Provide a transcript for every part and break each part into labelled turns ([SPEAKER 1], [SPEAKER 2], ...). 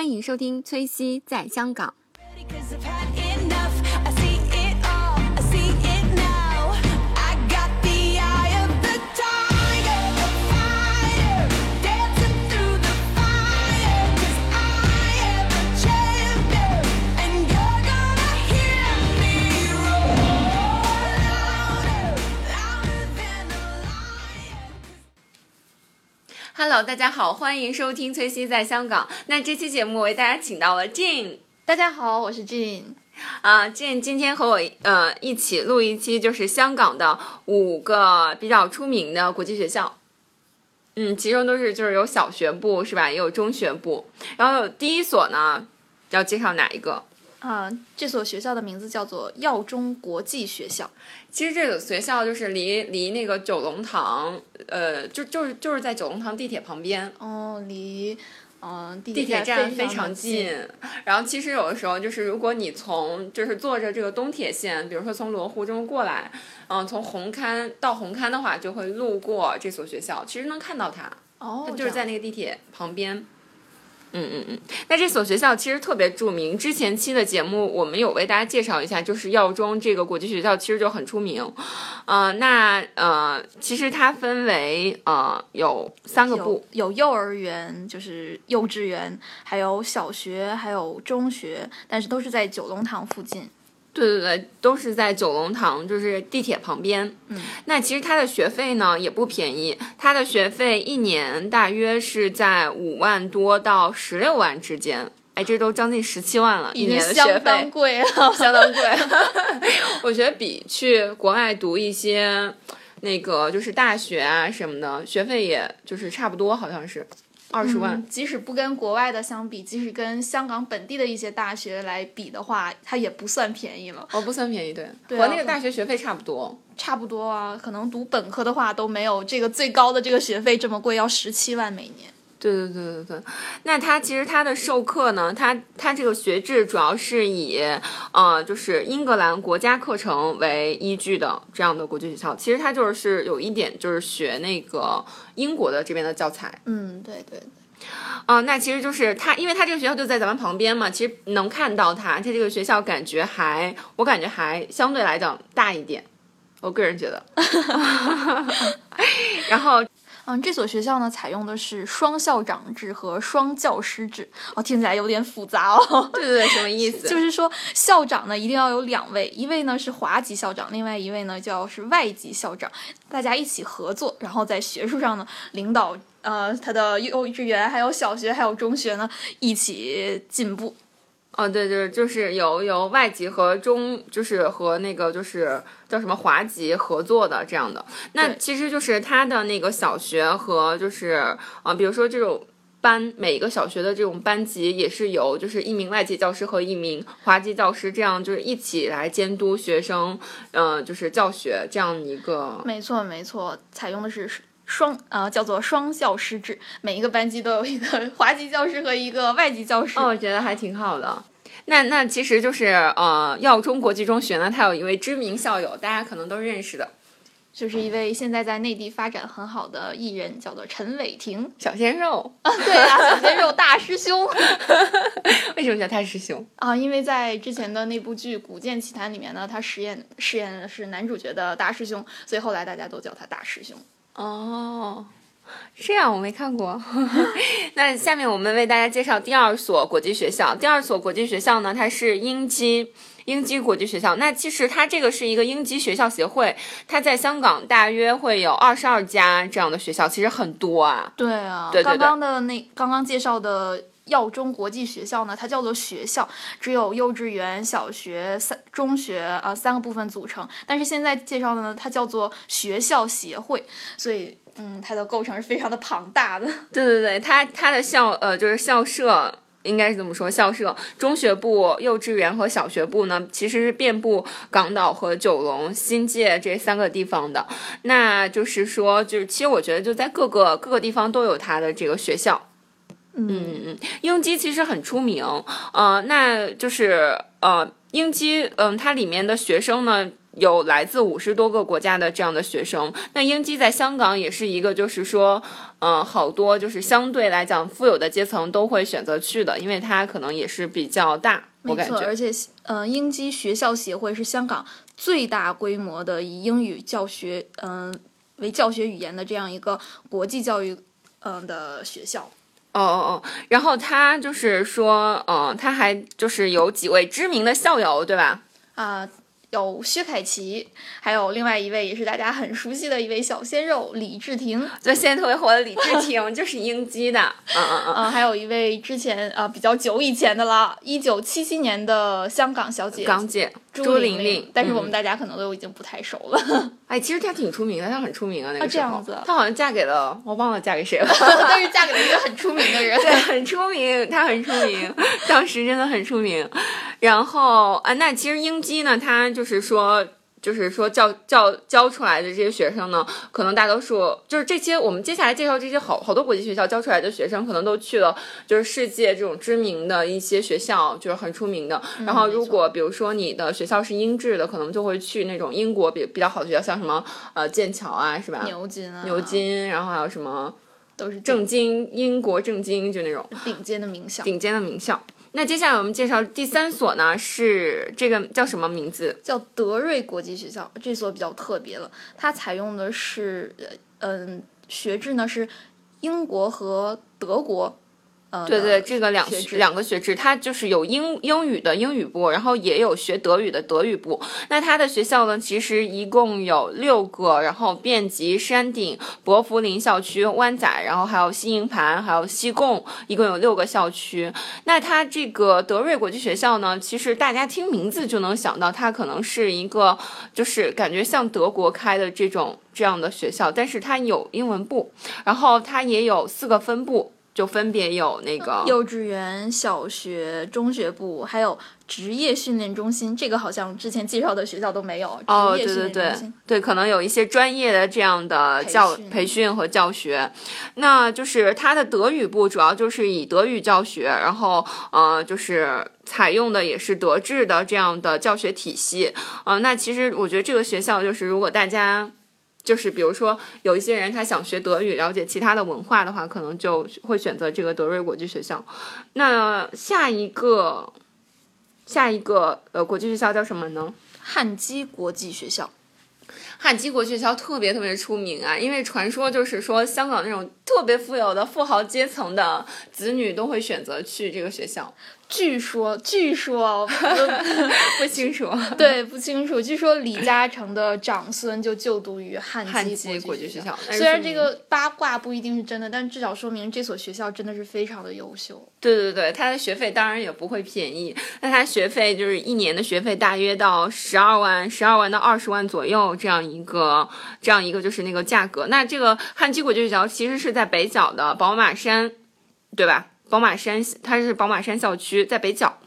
[SPEAKER 1] 欢迎收听崔西在香港。Hello，大家好，欢迎收听崔西在香港。那这期节目为大家请到了 Jane。
[SPEAKER 2] 大家好，我是 Jean。
[SPEAKER 1] 啊、j a n e 今天和我呃一起录一期，就是香港的五个比较出名的国际学校。嗯，其中都是就是有小学部是吧？也有中学部。然后有第一所呢，要介绍哪一个？
[SPEAKER 2] 啊、这所学校的名字叫做耀中国际学校。
[SPEAKER 1] 其实这个学校就是离离那个九龙塘，呃，就就是就是在九龙塘地铁旁边，
[SPEAKER 2] 哦，离嗯、地
[SPEAKER 1] 地铁站非
[SPEAKER 2] 非
[SPEAKER 1] 常
[SPEAKER 2] 近。
[SPEAKER 1] 然后其实有的时候就是，如果你从就是坐着这个东铁线，比如说从罗湖这么过来，嗯、从红磡到红磡的话，就会路过这所学校，其实能看到它，
[SPEAKER 2] 哦
[SPEAKER 1] 它，就是在那个地铁旁边。嗯嗯嗯，那这所学校其实特别著名。之前期的节目我们有为大家介绍一下，就是耀中这个国际学校其实就很出名。呃，那呃，其实它分为呃有三个部
[SPEAKER 2] 有，有幼儿园，就是幼稚园，还有小学，还有中学，但是都是在九龙塘附近。
[SPEAKER 1] 对对对，都是在九龙塘，就是地铁旁边。
[SPEAKER 2] 嗯，
[SPEAKER 1] 那其实它的学费呢也不便宜，它的学费一年大约是在五万多到十六万之间。哎，这都将近十七万了，一年的学费
[SPEAKER 2] 相当贵了。
[SPEAKER 1] 相当贵。我觉得比去国外读一些那个就是大学啊什么的，学费也就是差不多，好像是二十万。
[SPEAKER 2] 嗯即使不跟国外的相比，即使跟香港本地的一些大学来比的话，它也不算便宜了。
[SPEAKER 1] 哦，不算便宜，对，
[SPEAKER 2] 对啊
[SPEAKER 1] 和那个大学学费差不多。
[SPEAKER 2] 差不多啊，可能读本科的话都没有这个最高的这个学费这么贵，要十七万每年。
[SPEAKER 1] 对对对对对，那他其实他的授课呢，他他这个学制主要是以呃就是英格兰国家课程为依据的这样的国际学校，其实他就是有一点就是学那个英国的这边的教材。
[SPEAKER 2] 嗯，对对。对。
[SPEAKER 1] 啊、那其实就是他，因为他这个学校就在咱们旁边嘛，其实能看到他，他这个学校感觉还我感觉还相对来讲大一点，我个人觉得，然后
[SPEAKER 2] 嗯，这所学校呢，采用的是双校长制和双教师制。哦，听起来有点复杂哦。
[SPEAKER 1] 对对对，什么意思？
[SPEAKER 2] 就是说，校长呢一定要有两位，一位呢是华籍校长，另外一位呢就要是外籍校长，大家一起合作，然后在学术上呢领导呃他的幼稚园、还有小学、还有中学呢一起进步。
[SPEAKER 1] 哦，对对，就是有有外籍和中，就是和那个就是叫什么华籍合作的这样的。那其实就是他的那个小学和就是啊、呃比如说这种班，每一个小学的这种班级也是由就是一名外籍教师和一名华籍教师这样就是一起来监督学生，呃，就是教学这样一个。
[SPEAKER 2] 没错，没错，采用的是双呃叫做双校师制，每一个班级都有一个 华籍教师和一个外籍教师。
[SPEAKER 1] 哦，我觉得还挺好的。那那其实就是呃，耀中国际中学呢，它有一位知名校友，大家可能都认识的
[SPEAKER 2] 就是一位现在在内地发展很好的艺人，叫做陈伟霆。
[SPEAKER 1] 小鲜肉。
[SPEAKER 2] 啊对啊，小鲜肉大师兄
[SPEAKER 1] 为什么叫他师兄？
[SPEAKER 2] 啊！因为在之前的那部剧《古剑奇谭》里面呢，他饰演饰演的是男主角的大师兄，所以后来大家都叫他大师兄。
[SPEAKER 1] 哦，这样我没看过。那下面我们为大家介绍第二所国际学校。第二所国际学校呢，它是英基。英基国际学校，那其实它这个是一个英基学校协会，它在香港大约会有二十二家这样的学校，其实很多啊。
[SPEAKER 2] 对啊，
[SPEAKER 1] 对对对
[SPEAKER 2] 刚刚的那刚刚介绍的耀中国际学校呢，它叫做学校，只有幼稚园、小学、三中学啊、呃、三个部分组成。但是现在介绍的呢，它叫做学校协会，所以嗯，它的构成是非常的庞大的。
[SPEAKER 1] 对对对，它它的校呃就是校舍。应该是这么说，校舍、中学部、幼稚园和小学部呢，其实是遍布港岛和九龙、新界这三个地方的。那就是说，就是其实我觉得就在各个各个地方都有它的这个学校。
[SPEAKER 2] 嗯
[SPEAKER 1] 嗯嗯，英基其实很出名，呃，那就是呃，英基，嗯，它里面的学生呢。有来自五十多个国家的这样的学生，那英基在香港也是一个，就是说，嗯、好多就是相对来讲富有的阶层都会选择去的，因为它可能也是比较大，我
[SPEAKER 2] 没错，
[SPEAKER 1] 感觉。
[SPEAKER 2] 而且呃，英基学校协会是香港最大规模的以英语教学嗯、为教学语言的这样一个国际教育嗯、的学校。
[SPEAKER 1] 哦哦哦，然后他就是说，嗯、他还就是有几位知名的校友，对吧？
[SPEAKER 2] 啊、有薛凯琪，还有另外一位也是大家很熟悉的一位小鲜肉李治廷，
[SPEAKER 1] 就现在特别火的李治廷，就是英基的，嗯嗯嗯。
[SPEAKER 2] 呃，还有一位之前呃比较久以前的了，一九七七年的香港小姐
[SPEAKER 1] 港姐
[SPEAKER 2] 朱
[SPEAKER 1] 玲
[SPEAKER 2] 玲，但是我们
[SPEAKER 1] 嗯
[SPEAKER 2] 大家可能都已经不太熟了，
[SPEAKER 1] 哎，其实她挺出名的，她很出名啊，那个时候，
[SPEAKER 2] 这样子
[SPEAKER 1] 她好像嫁给了我忘了嫁给谁了，
[SPEAKER 2] 但是嫁给了一个很出名的人。
[SPEAKER 1] 对，很出名，她很出名，当时真的很出名。然后啊，那其实英姬呢，她就是说。就是说教教教出来的这些学生呢，可能大多数就是这些我们接下来介绍这些好好多国际学校教出来的学生，可能都去了就是世界这种知名的一些学校，就是很出名的。然后如果比如说你的学校是英制的，可能就会去那种英国比比较好的学校，像什么呃剑桥啊，是吧？
[SPEAKER 2] 牛津啊，
[SPEAKER 1] 牛津，然后还有什么
[SPEAKER 2] 都是
[SPEAKER 1] 正经英国正经，就那种
[SPEAKER 2] 顶尖的名校，
[SPEAKER 1] 顶尖的名校。那接下来我们介绍第三所呢，是这个叫什么名字？
[SPEAKER 2] 叫德瑞国际学校，这所比较特别了，它采用的是呃嗯学制呢是英国和德国。呃，
[SPEAKER 1] 对对，这个两
[SPEAKER 2] 学
[SPEAKER 1] 两个学制，它就是有英英语的英语部，然后也有学德语的德语部。那它的学校呢，其实一共有六个，然后遍及山顶、伯福林校区、湾仔，然后还有西营盘，还有西贡，一共有六个校区。那它这个德瑞国际学校呢，其实大家听名字就能想到，它可能是一个就是感觉像德国开的这种这样的学校，但是它有英文部，然后它也有四个分部。就分别有那个
[SPEAKER 2] 幼稚园、小学、中学部，还有职业训练中心。这个好像之前介绍的学校都没有。
[SPEAKER 1] 哦，对对对对，可能有一些专业的这样的
[SPEAKER 2] 培
[SPEAKER 1] 教
[SPEAKER 2] 训
[SPEAKER 1] 培训和教学，那就是它的德语部主要就是以德语教学，然后呃就是采用的也是德制的这样的教学体系，呃，那其实我觉得这个学校就是如果大家。就是比如说，有一些人他想学德语，了解其他的文化的话，可能就会选择这个德瑞国际学校。那下一个，下一个呃国际学校叫什么呢？
[SPEAKER 2] 汉基国际学校。
[SPEAKER 1] 汉基国际学校特别特别出名啊，因为传说就是说香港那种特别富有的富豪阶层的子女都会选择去这个学校。
[SPEAKER 2] 据说，据说，呃
[SPEAKER 1] 不清楚。
[SPEAKER 2] 对，不清楚。据说李嘉诚的长孙就就读于汉
[SPEAKER 1] 汉
[SPEAKER 2] 基
[SPEAKER 1] 基国际
[SPEAKER 2] 学
[SPEAKER 1] 学校，
[SPEAKER 2] 虽然这个八卦不一定是真的，但至少说明这所学校真的是非常的优秀。
[SPEAKER 1] 对对对，他的学费当然也不会便宜，那他学费就是一年的学费大约到十二万，十二万到二十万左右这样一个这样一个就是那个价格。那这个汉基国际学校其实是在北角的宝马山，对吧？宝马山，它是宝马山校区，在北角。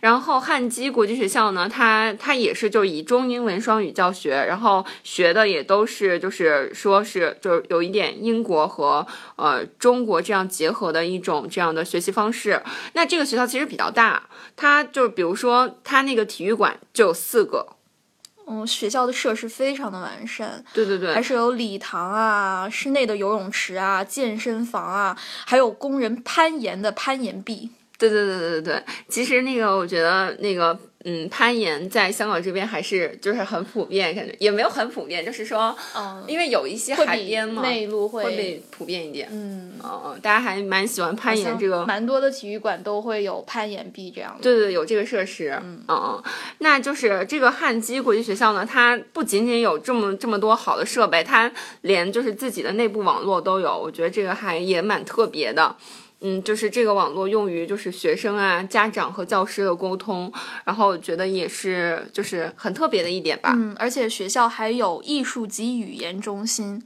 [SPEAKER 1] 然后汉基国际学校呢，它它也是就以中英文双语教学，然后学的也都是就是说是就是有一点英国和呃中国这样结合的一种这样的学习方式。那这个学校其实比较大，它就比如说它那个体育馆就有四个，
[SPEAKER 2] 嗯，学校的设施非常的完善，
[SPEAKER 1] 对对对，
[SPEAKER 2] 还是有礼堂啊、室内的游泳池啊、健身房啊，还有供人攀岩的攀岩壁。
[SPEAKER 1] 对对对对对对，其实那个我觉得那个嗯，攀岩在香港这边还是就是很普遍，感觉也没有很普遍，就是说，
[SPEAKER 2] 嗯，
[SPEAKER 1] 因为有一些海边嘛，
[SPEAKER 2] 内陆
[SPEAKER 1] 会被普遍一点。
[SPEAKER 2] 嗯，
[SPEAKER 1] 嗯嗯，大家还蛮喜欢攀岩这个。
[SPEAKER 2] 蛮多的体育馆都会有攀岩壁这样的。
[SPEAKER 1] 对对对，有这个设施，嗯嗯，那就是这个汉基国际学校呢，它不仅仅有这么这么多好的设备，它连就是自己的内部网络都有，我觉得这个还也蛮特别的。嗯，就是这个网络用于就是学生啊、家长和教师的沟通，然后我觉得也是就是很特别的一点吧。
[SPEAKER 2] 嗯，而且学校还有艺术及语言中心，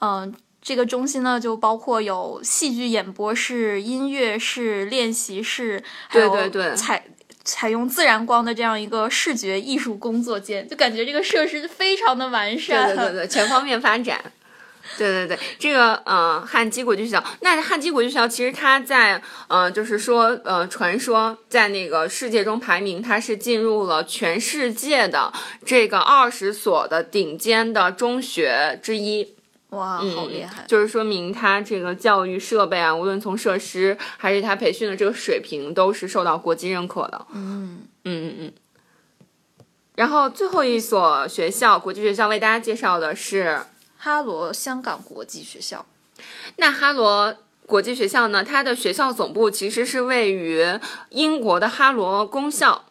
[SPEAKER 2] 嗯、这个中心呢就包括有戏剧演播室、音乐室、练习室，还有
[SPEAKER 1] 对对对
[SPEAKER 2] 采采用自然光的这样一个视觉艺术工作间，就感觉这个设施非常的完
[SPEAKER 1] 对
[SPEAKER 2] 善。
[SPEAKER 1] 对对对，全方面发展。对对对，这个呃汉基国际学校，那汉基国际学校其实它在呃就是说呃传说在那个世界中排名，它是进入了全世界的这个二十所的顶尖的中学之一。
[SPEAKER 2] 哇，
[SPEAKER 1] 嗯
[SPEAKER 2] 好厉害！
[SPEAKER 1] 就是说明它这个教育设备啊，无论从设施还是它培训的这个水平，都是受到国际认可的。
[SPEAKER 2] 嗯，
[SPEAKER 1] 嗯嗯嗯。然后最后一所学校，国际学校为大家介绍的是
[SPEAKER 2] 哈罗香港国际学校。
[SPEAKER 1] 那哈罗国际学校呢，它的学校总部其实是位于英国的哈罗公校。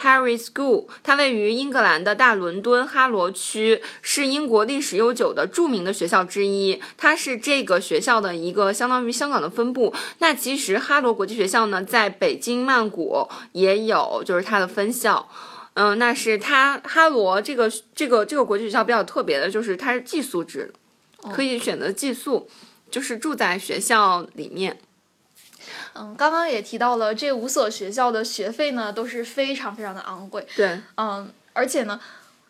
[SPEAKER 1] Harry School，它位于英格兰的大伦敦哈罗区，是英国历史悠久的著名的学校之一。它是这个学校的一个相当于香港的分部。那其实哈罗国际学校呢，在北京曼谷也有，就是它的分校。嗯，那是它哈罗这个这个这个国际学校比较特别的，就是它是寄宿制，可以选择寄宿，就是住在学校里面。
[SPEAKER 2] 嗯，刚刚也提到了，这五所学校的学费呢都是非常非常的昂贵。
[SPEAKER 1] 对，
[SPEAKER 2] 嗯，而且呢，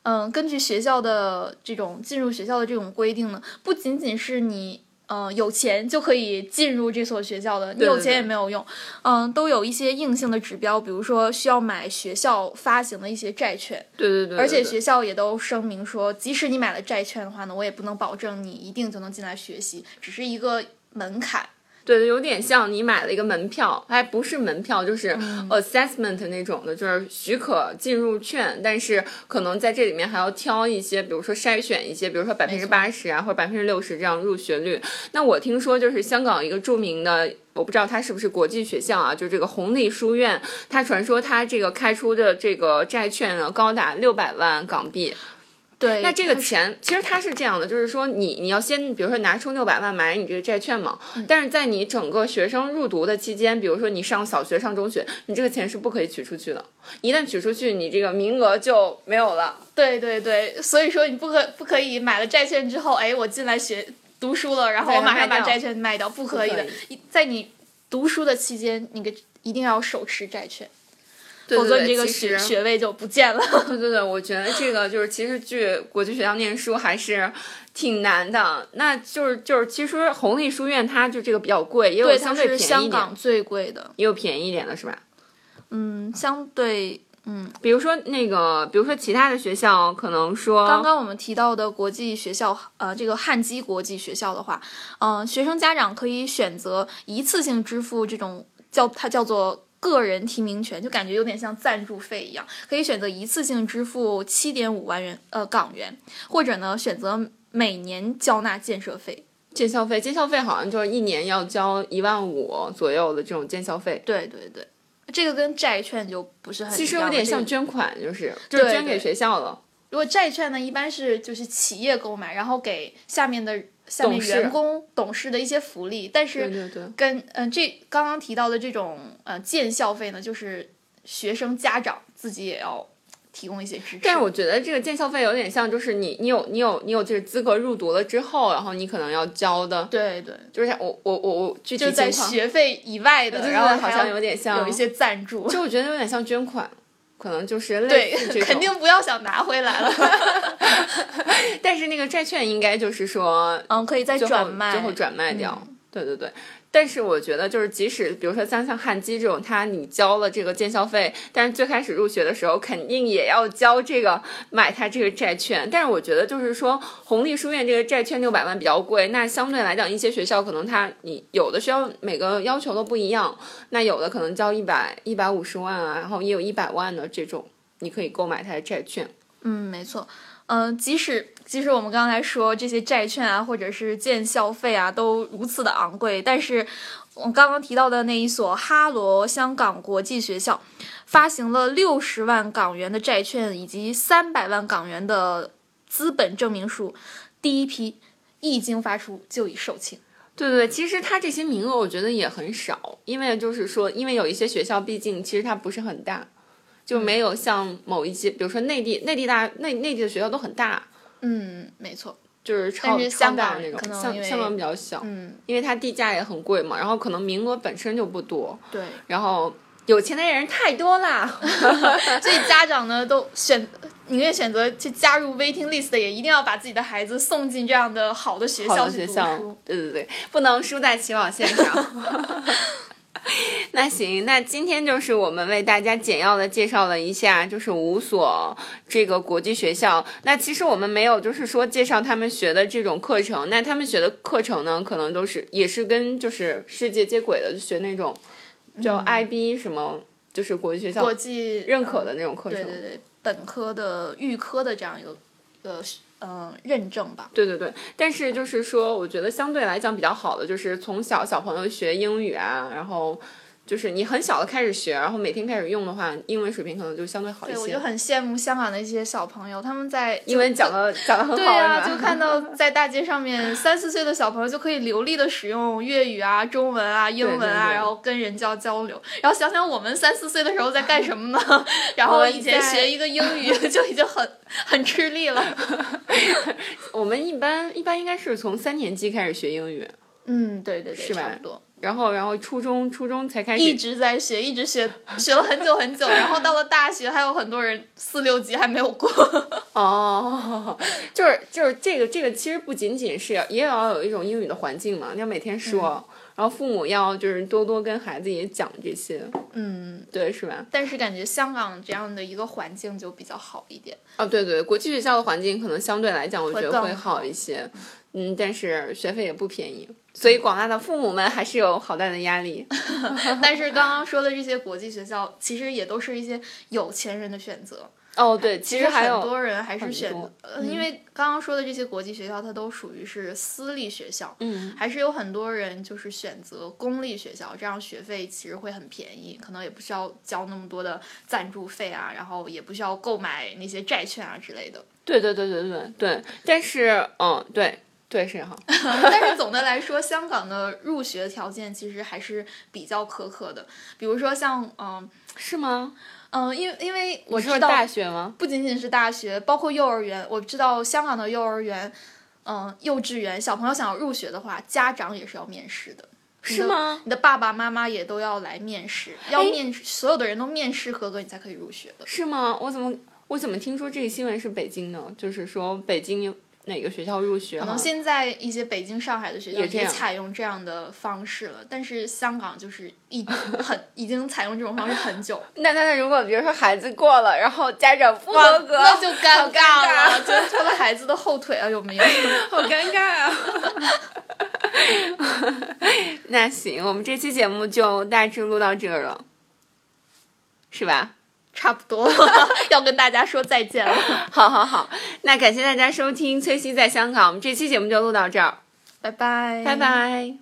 [SPEAKER 2] 嗯，根据学校的这种进入学校的这种规定呢，不仅仅是你。嗯，有钱就可以进入这所学校的，你有钱也没有用。嗯，都有一些硬性的指标，比如说需要买学校发行的一些债券。
[SPEAKER 1] 对对对，
[SPEAKER 2] 而且学校也都声明说，即使你买了债券的话呢，我也不能保证你一定就能进来学习，只是一个门槛。
[SPEAKER 1] 对对，有点像你买了一个门票，还不是门票，就是
[SPEAKER 2] 嗯
[SPEAKER 1] assessment 那种的，就是许可进入券，但是可能在这里面还要挑一些，比如说筛选一些，比如说百分之八十啊，或者百分之六十这样入学率。那我听说就是香港一个著名的。我不知道它是不是国际学校啊？就这个红利书院，它传说它这个开出的这个债券呢，高达六百万港币。
[SPEAKER 2] 对，
[SPEAKER 1] 那这个钱其实它是这样的，就是说你你要先比如说拿出六百万买你这个债券嘛，
[SPEAKER 2] 嗯。
[SPEAKER 1] 但是在你整个学生入读的期间，比如说你上小学上中学，你这个钱是不可以取出去的，一旦取出去，你这个名额就没有了。
[SPEAKER 2] 对对对，所以说你不可不可以买了债券之后，哎，我进来学读书了，然后我马上把债券卖掉，不可以的在你读书的期间，你个一定要手持债券，
[SPEAKER 1] 对
[SPEAKER 2] 否则你这个学学位就不见了。
[SPEAKER 1] 对对对，我觉得这个就是其实去国际学校念书还是挺难的。那就是就是其实红利书院它就这个比较贵，也有
[SPEAKER 2] 对，它
[SPEAKER 1] 相对便宜
[SPEAKER 2] 是香，港最贵的。
[SPEAKER 1] 也有便宜一点的是吧？
[SPEAKER 2] 嗯，相对嗯
[SPEAKER 1] 比如说那个，比如说其他的学校可能说，
[SPEAKER 2] 刚刚我们提到的国际学校，呃，这个汉基国际学校的话，嗯、学生家长可以选择一次性支付这种叫它叫做个人提名权，就感觉有点像赞助费一样，可以选择一次性支付七点五万元呃港元，或者呢选择每年交纳建设费。
[SPEAKER 1] 建校费，建校费好像就是一年要交一万五左右的这种建校费，
[SPEAKER 2] 对对对，这个跟债券就不是很
[SPEAKER 1] 其实有点像捐款，就是就是捐给学校了。
[SPEAKER 2] 如果债券呢，一般是就是企业购买，然后给下面的下面员工、董事的一些福利，但是跟嗯、这刚刚提到的这种呃建校费呢，就是学生家长自己也要提供一些支持。
[SPEAKER 1] 但是我觉得这个建校费有点像，就是你你有你有你有这个资格入读了之后，然后你可能要交的，
[SPEAKER 2] 对对，
[SPEAKER 1] 就是我我我我具体
[SPEAKER 2] 就在学费以外的，然后
[SPEAKER 1] 好像有点像。
[SPEAKER 2] 有一些赞助。
[SPEAKER 1] 就我觉得有点像捐款，可能就是类
[SPEAKER 2] 对
[SPEAKER 1] 似这，种。
[SPEAKER 2] 肯定不要想拿回来了。
[SPEAKER 1] 但是那个债券应该就是说
[SPEAKER 2] 嗯，可以再转卖，
[SPEAKER 1] 最后转卖掉。
[SPEAKER 2] 嗯
[SPEAKER 1] 对对对。但是我觉得，就是即使比如说像像汉基这种，它你交了这个建校费，但是最开始入学的时候肯定也要交这个买它这个债券。但是我觉得就是说，弘利书院这个债券六百万比较贵，那相对来讲，一些学校可能它你有的学校每个要求都不一样，那有的可能交一百一百五十万啊，然后也有一百万的这种，你可以购买它的债券。
[SPEAKER 2] 嗯，没错。嗯、即使即使我们刚才说这些债券啊，或者是建校费啊，都如此的昂贵，但是我刚刚提到的那一所哈罗香港国际学校，发行了六十万港元的债券以及三百万港元的资本证明书，第一批一经发出就已售罄。
[SPEAKER 1] 对对，其实它这些名额我觉得也很少，因为就是说，因为有一些学校毕竟其实它不是很大，就没有像某一些，比如说内地内地大内内地的学校都很大，
[SPEAKER 2] 嗯，没错。
[SPEAKER 1] 就是超
[SPEAKER 2] 香港
[SPEAKER 1] 大那种香香港比较小，
[SPEAKER 2] 嗯，
[SPEAKER 1] 因为它地价也很贵嘛，然后可能名额本身就不多，
[SPEAKER 2] 对。
[SPEAKER 1] 然后有钱的人太多啦，
[SPEAKER 2] 所以家长呢都选宁愿选择去加入 waiting list 的，也一定要把自己的孩子送进这样的好的学校去读
[SPEAKER 1] 的学校
[SPEAKER 2] 书。，
[SPEAKER 1] 对对对，不能输在起跑线上。那行，那今天就是我们为大家简要的介绍了一下，就是五所这个国际学校。那其实我们没有就是说介绍他们学的这种课程，那他们学的课程呢，可能都是也是跟就是世界接轨的，就学那种叫 IB 什么，就是国际学校
[SPEAKER 2] 国际
[SPEAKER 1] 认可的那种课程。
[SPEAKER 2] 对对对，本科的预科的这样一个呃嗯认证吧。
[SPEAKER 1] 对对对，但是就是说，我觉得相对来讲比较好的，就是从小小朋友学英语啊，然后就是你很小的开始学，然后每天开始用的话，英文水平可能就相对好一
[SPEAKER 2] 对，我。就很羡慕香港的一些小朋友，他们在
[SPEAKER 1] 英文讲的讲的很好，
[SPEAKER 2] 对啊，就看到在大街上面 三四岁的小朋友就可以流利的使用粤语啊、中文啊、英文啊，
[SPEAKER 1] 对对
[SPEAKER 2] 然后跟人交交流。然后想想我们三四岁的时候在干什么呢？然后以前学一个英语 就已经很很吃力了。
[SPEAKER 1] 我们一般一般应该是从三年级开始学英语，
[SPEAKER 2] 嗯，对对对，
[SPEAKER 1] 是
[SPEAKER 2] 差不多。
[SPEAKER 1] 然后然后初中初中才开始
[SPEAKER 2] 一直在学，一直学，学了很久很久，然后到了大学，还有很多人四六级还没有过。
[SPEAKER 1] 哦，就是就是这个这个其实不仅仅是也要有一种英语的环境嘛，你要每天说，然后父母要就是多多跟孩子也讲这些，
[SPEAKER 2] 嗯，
[SPEAKER 1] 对，是吧？
[SPEAKER 2] 但是感觉香港这样的一个环境就比较好一点。
[SPEAKER 1] 哦，对对，国际学校的环境可能相对来讲，我觉得会好一些。嗯，但是学费也不便宜，所以广大的父母们还是有好大的压力。
[SPEAKER 2] 但是刚刚说的这些国际学校，其实也都是一些有钱人的选择。
[SPEAKER 1] 哦，对，其
[SPEAKER 2] 其实很
[SPEAKER 1] 实还有
[SPEAKER 2] 多人还是选
[SPEAKER 1] 多，
[SPEAKER 2] 呃，因为刚刚说的这些国际学校，它都属于是私立学校，
[SPEAKER 1] 嗯，
[SPEAKER 2] 还是有很多人就是选择公立学校，这样学费其实会很便宜，可能也不需要交那么多的赞助费啊，然后也不需要购买那些债券啊之类的。
[SPEAKER 1] 对对对对对对，但是嗯，对对是哈，
[SPEAKER 2] 但是总的来说，香港的入学条件其实还是比较苛刻的，比如说像嗯
[SPEAKER 1] 是吗？
[SPEAKER 2] 嗯，因为因为我知道
[SPEAKER 1] 大学吗？
[SPEAKER 2] 不仅仅是大学，包括幼儿园，我知道香港的幼儿园，嗯，幼稚园小朋友想要入学的话，家长也是要面试的。
[SPEAKER 1] 是吗？
[SPEAKER 2] 你的爸爸妈妈也都要来面试，要面所有的人都面试合格，你才可以入学的。
[SPEAKER 1] 是吗？我怎么我怎么听说这个新闻是北京呢？就是说北京有哪个学校入学哈？
[SPEAKER 2] 可能现在一些北京、上海的学校
[SPEAKER 1] 也
[SPEAKER 2] 采用这样的方式了，但是香港就是一很 已经采用这种方式很久，
[SPEAKER 1] 那那那如果比如说孩子过了，然后家长不
[SPEAKER 2] 哇
[SPEAKER 1] 合格，
[SPEAKER 2] 那就尴尬了，就拖了孩子的后腿啊，有没有？
[SPEAKER 1] 好尴尬啊！那行，我们这期节目就大致录到这儿了，是吧？
[SPEAKER 2] 差不多。要跟大家说再见了，
[SPEAKER 1] 好好好，那感谢大家收听《崔西在香港》，我们这期节目就录到这儿，
[SPEAKER 2] 拜拜，
[SPEAKER 1] 拜。拜。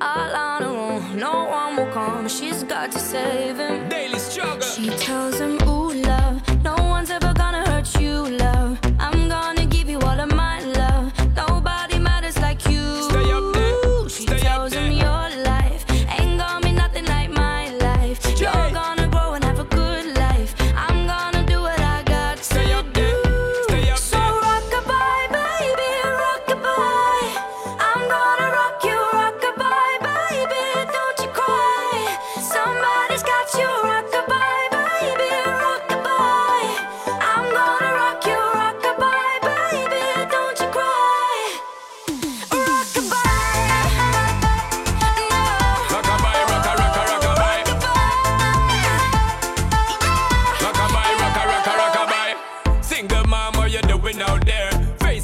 [SPEAKER 3] Her own, no one will come. She's got to save him.
[SPEAKER 4] Daily struggle.
[SPEAKER 3] She tells him,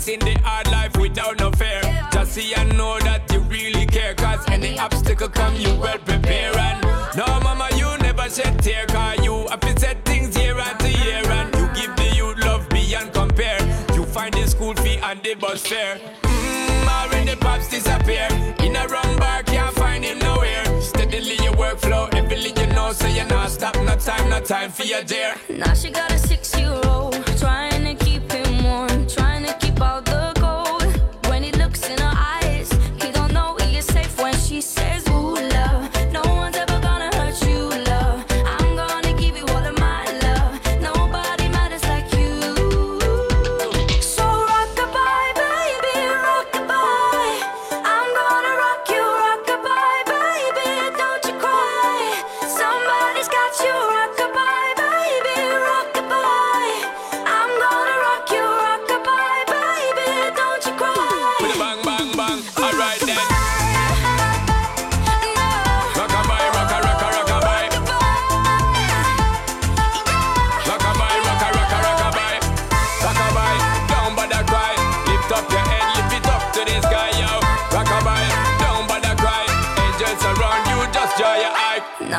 [SPEAKER 4] facing the hard life without no fear. Just see and know that you really care. Cause any obstacle come, you well prepare. And no, mama, you never shed tear. Cause you have to set things year after year. And you give the youth love beyond compare. You find the school fee and the bus fare. Mmm, already pops disappear. In a wrong bar, can't find him nowhere. Steadily your workflow, everything you know, so you're not stop. No time, no time for your dear.
[SPEAKER 3] Now she got a six-year-old trying